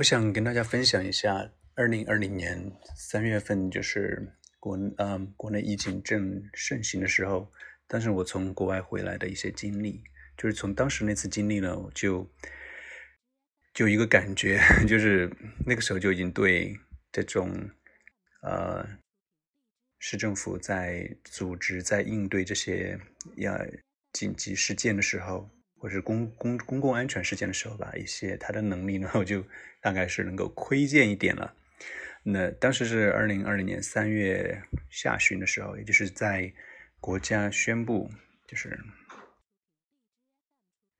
我想跟大家分享一下，二零二零年三月份，就是国嗯国内疫情正盛行的时候，当时我从国外回来的一些经历，就是从当时那次经历呢，我就就一个感觉，就是那个时候就已经对这种呃市政府在组织在应对这些呀紧急事件的时候。或是公公公共安全事件的时候吧，一些他的能力呢，我就大概是能够窥见一点了。那当时是二零二零年三月下旬的时候，也就是在国家宣布就是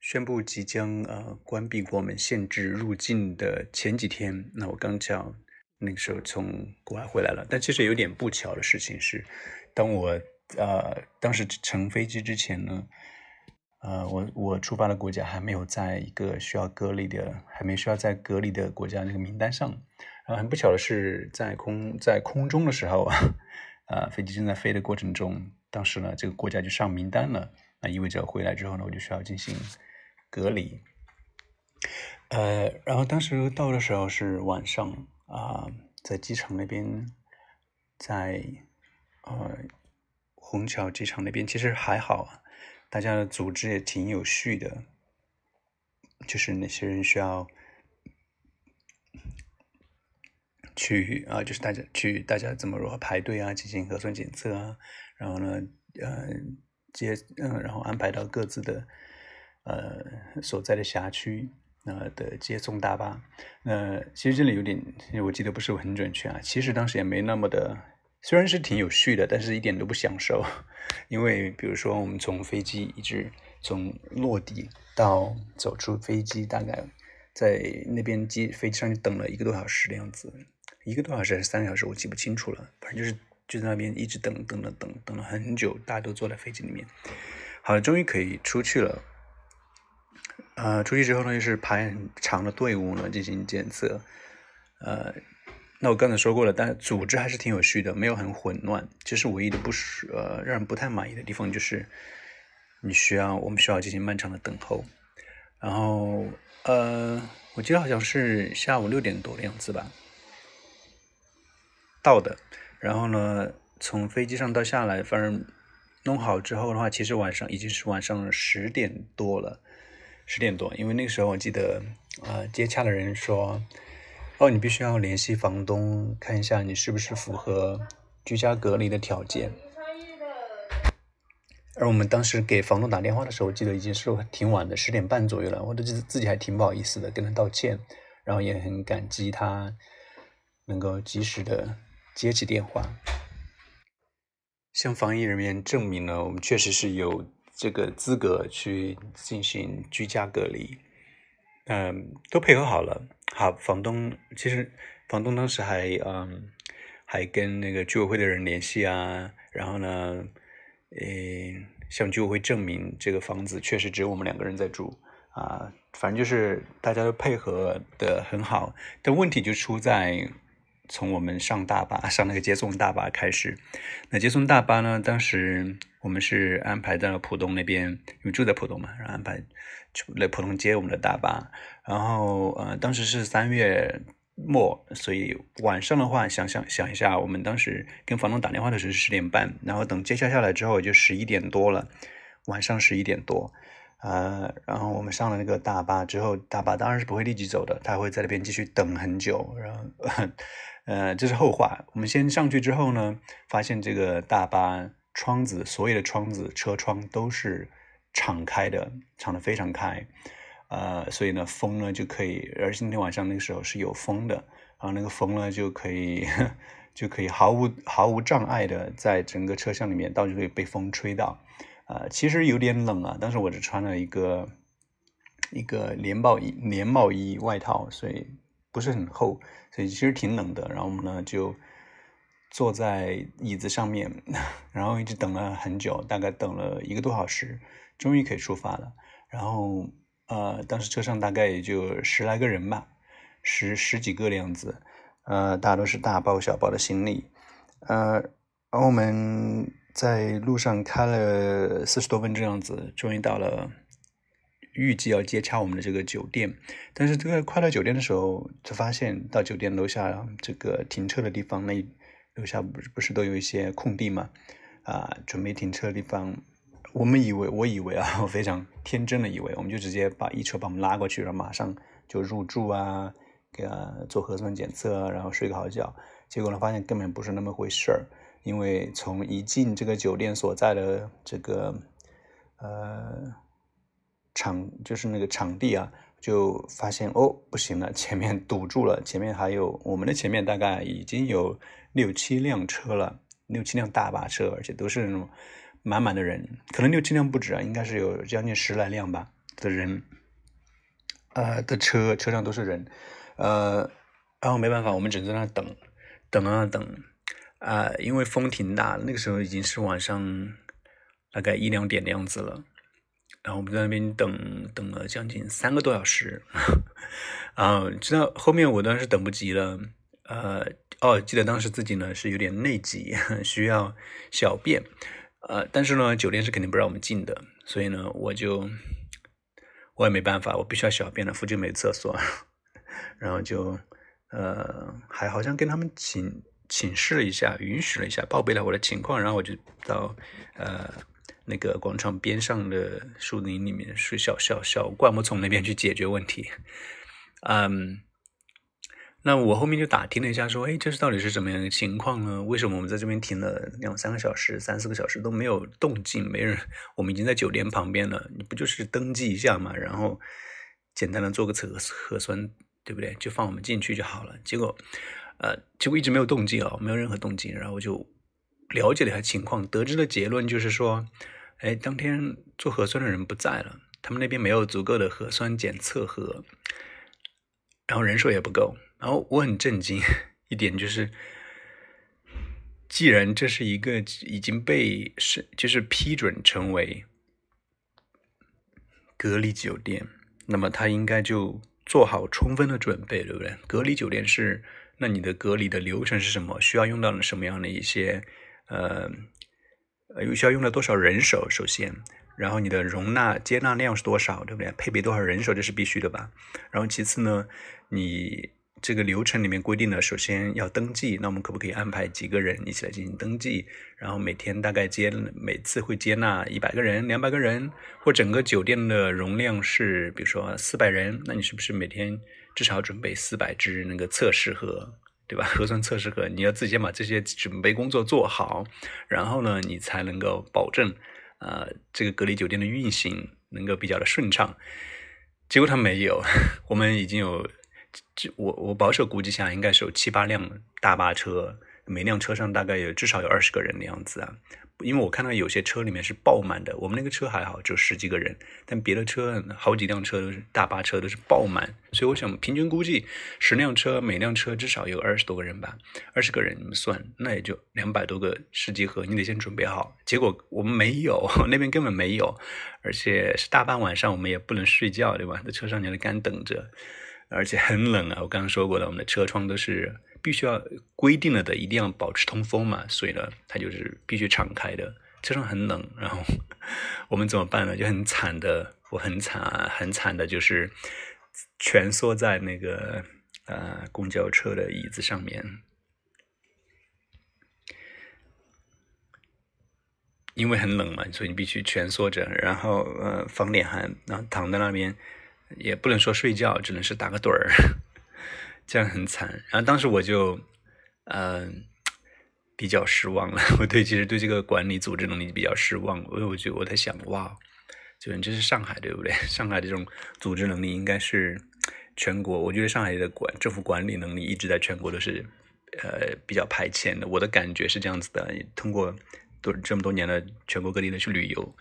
宣布即将呃关闭国门、限制入境的前几天，那我刚巧那个时候从国外回来了。但其实有点不巧的事情是，当我呃当时乘飞机之前呢。呃，我我出发的国家还没有在一个需要隔离的，还没需要在隔离的国家那个名单上。然后很不巧的是，在空在空中的时候，呃，飞机正在飞的过程中，当时呢，这个国家就上名单了。那意味着回来之后呢，我就需要进行隔离。呃，然后当时到的时候是晚上啊，在机场那边，在呃虹桥机场那边，其实还好啊。大家的组织也挺有序的，就是那些人需要去啊，就是大家去，大家怎么如何排队啊，进行核酸检测啊，然后呢，呃，接嗯，然后安排到各自的呃所在的辖区呃的接送大巴。那其实这里有点，我记得不是很准确啊。其实当时也没那么的。虽然是挺有序的，但是一点都不享受，因为比如说我们从飞机一直从落地到走出飞机，大概在那边机飞机上等了一个多小时的样子，一个多小时还是三个小时，我记不清楚了，反正就是就在那边一直等等了等等了很久，大家都坐在飞机里面，好了，终于可以出去了，呃，出去之后呢，就是排很长的队伍呢进行检测，呃。那我刚才说过了，但组织还是挺有序的，没有很混乱。其实唯一的不是呃让人不太满意的地方就是，你需要我们需要进行漫长的等候。然后呃，我记得好像是下午六点多的样子吧，到的。然后呢，从飞机上到下来，反正弄好之后的话，其实晚上已经是晚上十点多了，十点多。因为那个时候我记得呃接洽的人说。哦，你必须要联系房东，看一下你是不是符合居家隔离的条件。而我们当时给房东打电话的时候，记得已经是挺晚的，十点半左右了。我都自自己还挺不好意思的，跟他道歉，然后也很感激他能够及时的接起电话，向防疫人员证明了我们确实是有这个资格去进行居家隔离。嗯，都配合好了。好，房东其实房东当时还嗯，还跟那个居委会的人联系啊，然后呢，呃，向居委会证明这个房子确实只有我们两个人在住啊。反正就是大家都配合的很好，但问题就出在从我们上大巴上那个接送大巴开始。那接送大巴呢，当时我们是安排在浦东那边，因为住在浦东嘛，然后安排。来浦东接我们的大巴，然后呃，当时是三月末，所以晚上的话，想想想一下，我们当时跟房东打电话的时候是十点半，然后等接下下来之后就十一点多了，晚上十一点多，呃，然后我们上了那个大巴之后，大巴当然是不会立即走的，他会在那边继续等很久，然后 呃，这是后话。我们先上去之后呢，发现这个大巴窗子，所有的窗子车窗都是。敞开的，敞的非常开，呃，所以呢，风呢就可以，而今天晚上那个时候是有风的，然后那个风呢就可以，就可以毫无毫无障碍的在整个车厢里面，到处可以被风吹到，呃，其实有点冷啊，当时我只穿了一个一个连帽衣、连帽衣外套，所以不是很厚，所以其实挺冷的。然后我们呢就坐在椅子上面，然后一直等了很久，大概等了一个多小时。终于可以出发了，然后呃，当时车上大概也就十来个人吧，十十几个的样子，呃，大都是大包小包的行李，呃，然后我们在路上开了四十多分钟样子，终于到了预计要接洽我们的这个酒店，但是这个快到酒店的时候，就发现到酒店楼下这个停车的地方，那楼下不是不是都有一些空地嘛？啊，准备停车的地方，我们以为，我以为啊，我 非常天真的以为，我们就直接把一车把我们拉过去，然后马上就入住啊，给他做核酸检测，然后睡个好觉。结果呢，发现根本不是那么回事儿，因为从一进这个酒店所在的这个呃场，就是那个场地啊，就发现哦，不行了，前面堵住了，前面还有我们的前面大概已经有六七辆车了。六七辆大巴车，而且都是那种满满的人，可能六七辆不止啊，应该是有将近十来辆吧的人，呃的车车上都是人，呃，然后没办法，我们只能在那等，等啊等，啊，因为风挺大，那个时候已经是晚上大概一两点的样子了，然后我们在那边等等了将近三个多小时，啊，知道后面我当时等不及了。呃，哦，记得当时自己呢是有点内急，需要小便，呃，但是呢，酒店是肯定不让我们进的，所以呢，我就我也没办法，我必须要小便了，附近没厕所，然后就呃，还好像跟他们请请示了一下，允许了一下，报备了我的情况，然后我就到呃那个广场边上的树林里面，是小小小灌木丛那边去解决问题，嗯。那我后面就打听了一下，说，哎，这是到底是怎么样的情况呢？为什么我们在这边停了两三个小时、三四个小时都没有动静，没人？我们已经在酒店旁边了，你不就是登记一下嘛，然后简单的做个测核酸，对不对？就放我们进去就好了。结果，呃，结果一直没有动静啊，没有任何动静。然后就了解了一下情况，得知的结论就是说，哎，当天做核酸的人不在了，他们那边没有足够的核酸检测盒，然后人手也不够。然后我很震惊一点就是，既然这是一个已经被是就是批准成为隔离酒店，那么他应该就做好充分的准备，对不对？隔离酒店是那你的隔离的流程是什么？需要用到什么样的一些呃呃，又需要用到多少人手？首先，然后你的容纳接纳量是多少，对不对？配备多少人手，这是必须的吧？然后其次呢，你。这个流程里面规定了，首先要登记，那我们可不可以安排几个人一起来进行登记？然后每天大概接，每次会接纳一百个人、两百个人，或整个酒店的容量是，比如说四百人，那你是不是每天至少准备四百支那个测试盒，对吧？核酸测试盒，你要自己先把这些准备工作做好，然后呢，你才能够保证，呃，这个隔离酒店的运行能够比较的顺畅。结果他没有，我们已经有。我我保守估计下，应该是有七八辆大巴车，每辆车上大概有至少有二十个人的样子啊。因为我看到有些车里面是爆满的，我们那个车还好，只有十几个人，但别的车好几辆车都是大巴车都是爆满，所以我想平均估计十辆车每辆车至少有二十多个人吧，二十个人你们算，那也就两百多个试剂盒，你得先准备好。结果我们没有，那边根本没有，而且是大半晚上，我们也不能睡觉，对吧？在车上你还干等着。而且很冷啊！我刚刚说过了，我们的车窗都是必须要规定了的，一定要保持通风嘛，所以呢，它就是必须敞开的。车上很冷，然后 我们怎么办呢？就很惨的，我很惨啊，很惨的，就是蜷缩在那个呃公交车的椅子上面，因为很冷嘛，所以你必须蜷缩着，然后呃防点寒，然后躺在那边。也不能说睡觉，只能是打个盹儿，这样很惨。然后当时我就，嗯，比较失望了。我对其实对这个管理组织能力比较失望。因为我觉得我在想，哇，就这是上海对不对？上海这种组织能力应该是全国，我觉得上海的管政府管理能力一直在全国都是呃比较排前的。我的感觉是这样子的。通过多这么多年的全国各地的去旅游，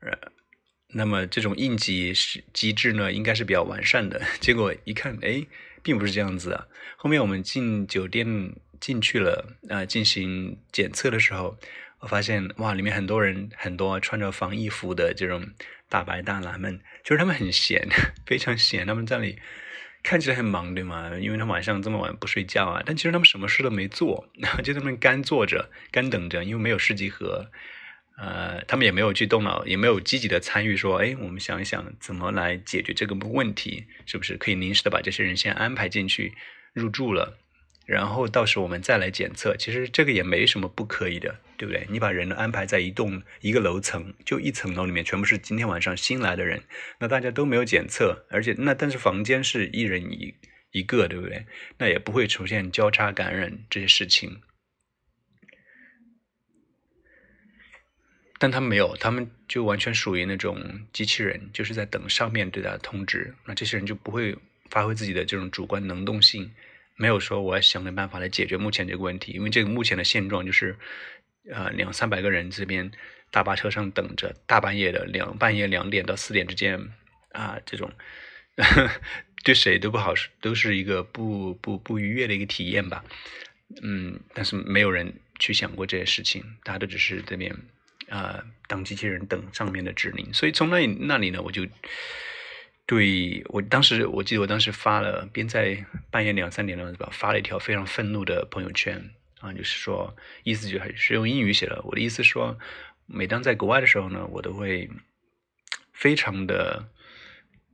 呃。那么这种应急是机制呢，应该是比较完善的。结果一看，哎，并不是这样子啊。后面我们进酒店进去了，啊，进行检测的时候，我发现哇，里面很多人，很多穿着防疫服的这种大白大蓝们，就是他们很闲，非常闲。他们在那里看起来很忙，对吗？因为他晚上这么晚不睡觉啊。但其实他们什么事都没做，然 后就在那边干坐着，干等着，因为没有试剂盒。呃，他们也没有去动脑，也没有积极的参与，说，哎，我们想一想怎么来解决这个问题，是不是可以临时的把这些人先安排进去入住了，然后到时候我们再来检测。其实这个也没什么不可以的，对不对？你把人安排在一栋一个楼层，就一层楼里面全部是今天晚上新来的人，那大家都没有检测，而且那但是房间是一人一一个，对不对？那也不会出现交叉感染这些事情。但他没有，他们就完全属于那种机器人，就是在等上面对他的通知。那这些人就不会发挥自己的这种主观能动性，没有说我要想个办法来解决目前这个问题。因为这个目前的现状就是，呃，两三百个人这边大巴车上等着，大半夜的两半夜两点到四点之间啊，这种 对谁都不好，都是一个不不不愉悦的一个体验吧。嗯，但是没有人去想过这些事情，大家都只是这边。啊，当机器人等上面的指令，所以从那那里呢，我就对我当时，我记得我当时发了，边在半夜两三点钟吧，发了一条非常愤怒的朋友圈啊，就是说，意思就还是用英语写的。我的意思说，每当在国外的时候呢，我都会非常的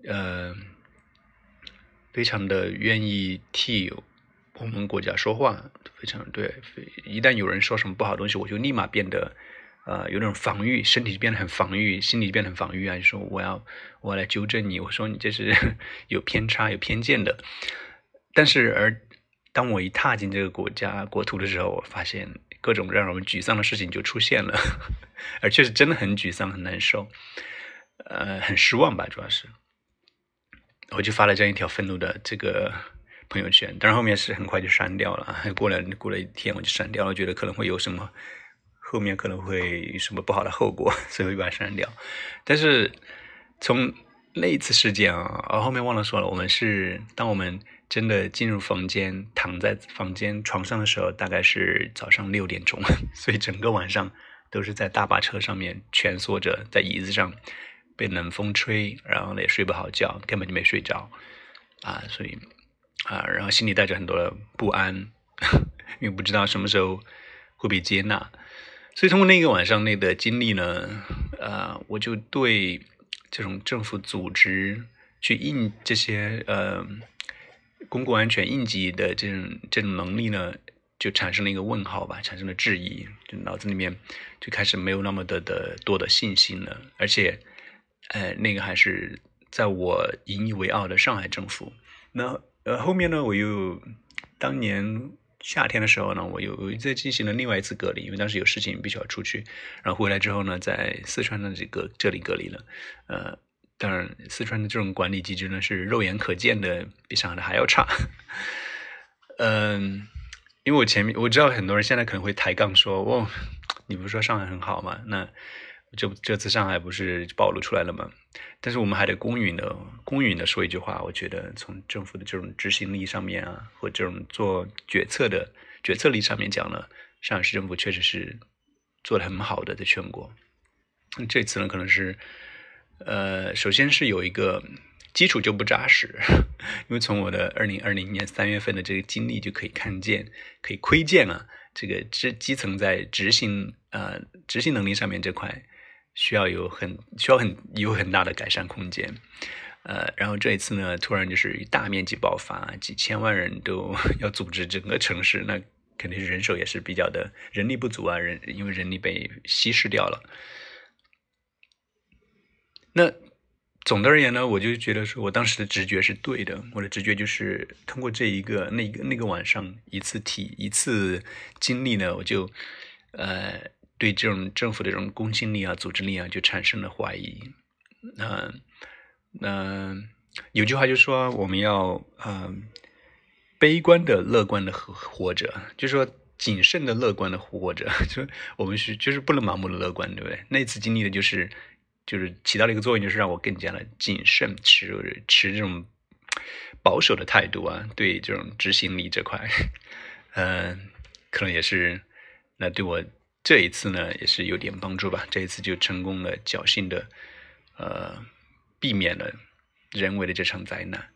呃，非常的愿意替我们国家说话，非常对。一旦有人说什么不好的东西，我就立马变得。呃，有那种防御，身体就变得很防御，心理变得很防御啊！就说我要，我来纠正你，我说你这是 有偏差、有偏见的。但是，而当我一踏进这个国家国土的时候，我发现各种让我们沮丧的事情就出现了，而确实真的很沮丧、很难受，呃，很失望吧，主要是。我就发了这样一条愤怒的这个朋友圈，但是后面是很快就删掉了，过了过了一天我就删掉了，觉得可能会有什么。后面可能会有什么不好的后果，所以我就把它删掉。但是从那一次事件啊，啊后面忘了说了，我们是当我们真的进入房间，躺在房间床上的时候，大概是早上六点钟，所以整个晚上都是在大巴车上面蜷缩着，在椅子上被冷风吹，然后也睡不好觉，根本就没睡着啊，所以啊，然后心里带着很多的不安，因为不知道什么时候会被接纳。所以通过那个晚上那个经历呢，呃，我就对这种政府组织去应这些呃公共安全应急的这种这种能力呢，就产生了一个问号吧，产生了质疑，就脑子里面就开始没有那么的的多的信心了，而且，呃，那个还是在我引以为傲的上海政府。那呃后面呢，我又当年。夏天的时候呢，我又在进行了另外一次隔离，因为当时有事情必须要出去。然后回来之后呢，在四川的这个这里隔离了。呃，当然，四川的这种管理机制呢是肉眼可见的比上海的还要差。嗯，因为我前面我知道很多人现在可能会抬杠说：“哦，你不是说上海很好吗？”那这这次上海不是暴露出来了吗？但是我们还得公允的、公允的说一句话，我觉得从政府的这种执行力上面啊，或这种做决策的决策力上面讲呢，上海市政府确实是做的很好的，在全国。这次呢，可能是呃，首先是有一个基础就不扎实，因为从我的二零二零年三月份的这个经历就可以看见，可以窥见啊，这个基基层在执行呃执行能力上面这块。需要有很需要很有很大的改善空间，呃，然后这一次呢，突然就是大面积爆发，几千万人都要组织整个城市，那肯定是人手也是比较的人力不足啊，人因为人力被稀释掉了。那总的而言呢，我就觉得说我当时的直觉是对的，我的直觉就是通过这一个那个那个晚上一次体一次经历呢，我就呃。对这种政府的这种公信力啊、组织力啊，就产生了怀疑。那那有句话就说，我们要嗯悲观的、乐观的活活着，就说谨慎的、乐观的活着。就我们是就是不能盲目的乐观，对不对？那次经历的就是就是起到了一个作用，就是让我更加的谨慎，持持这种保守的态度啊，对这种执行力这块，嗯，可能也是那对我。这一次呢，也是有点帮助吧。这一次就成功了，侥幸的，呃，避免了人为的这场灾难。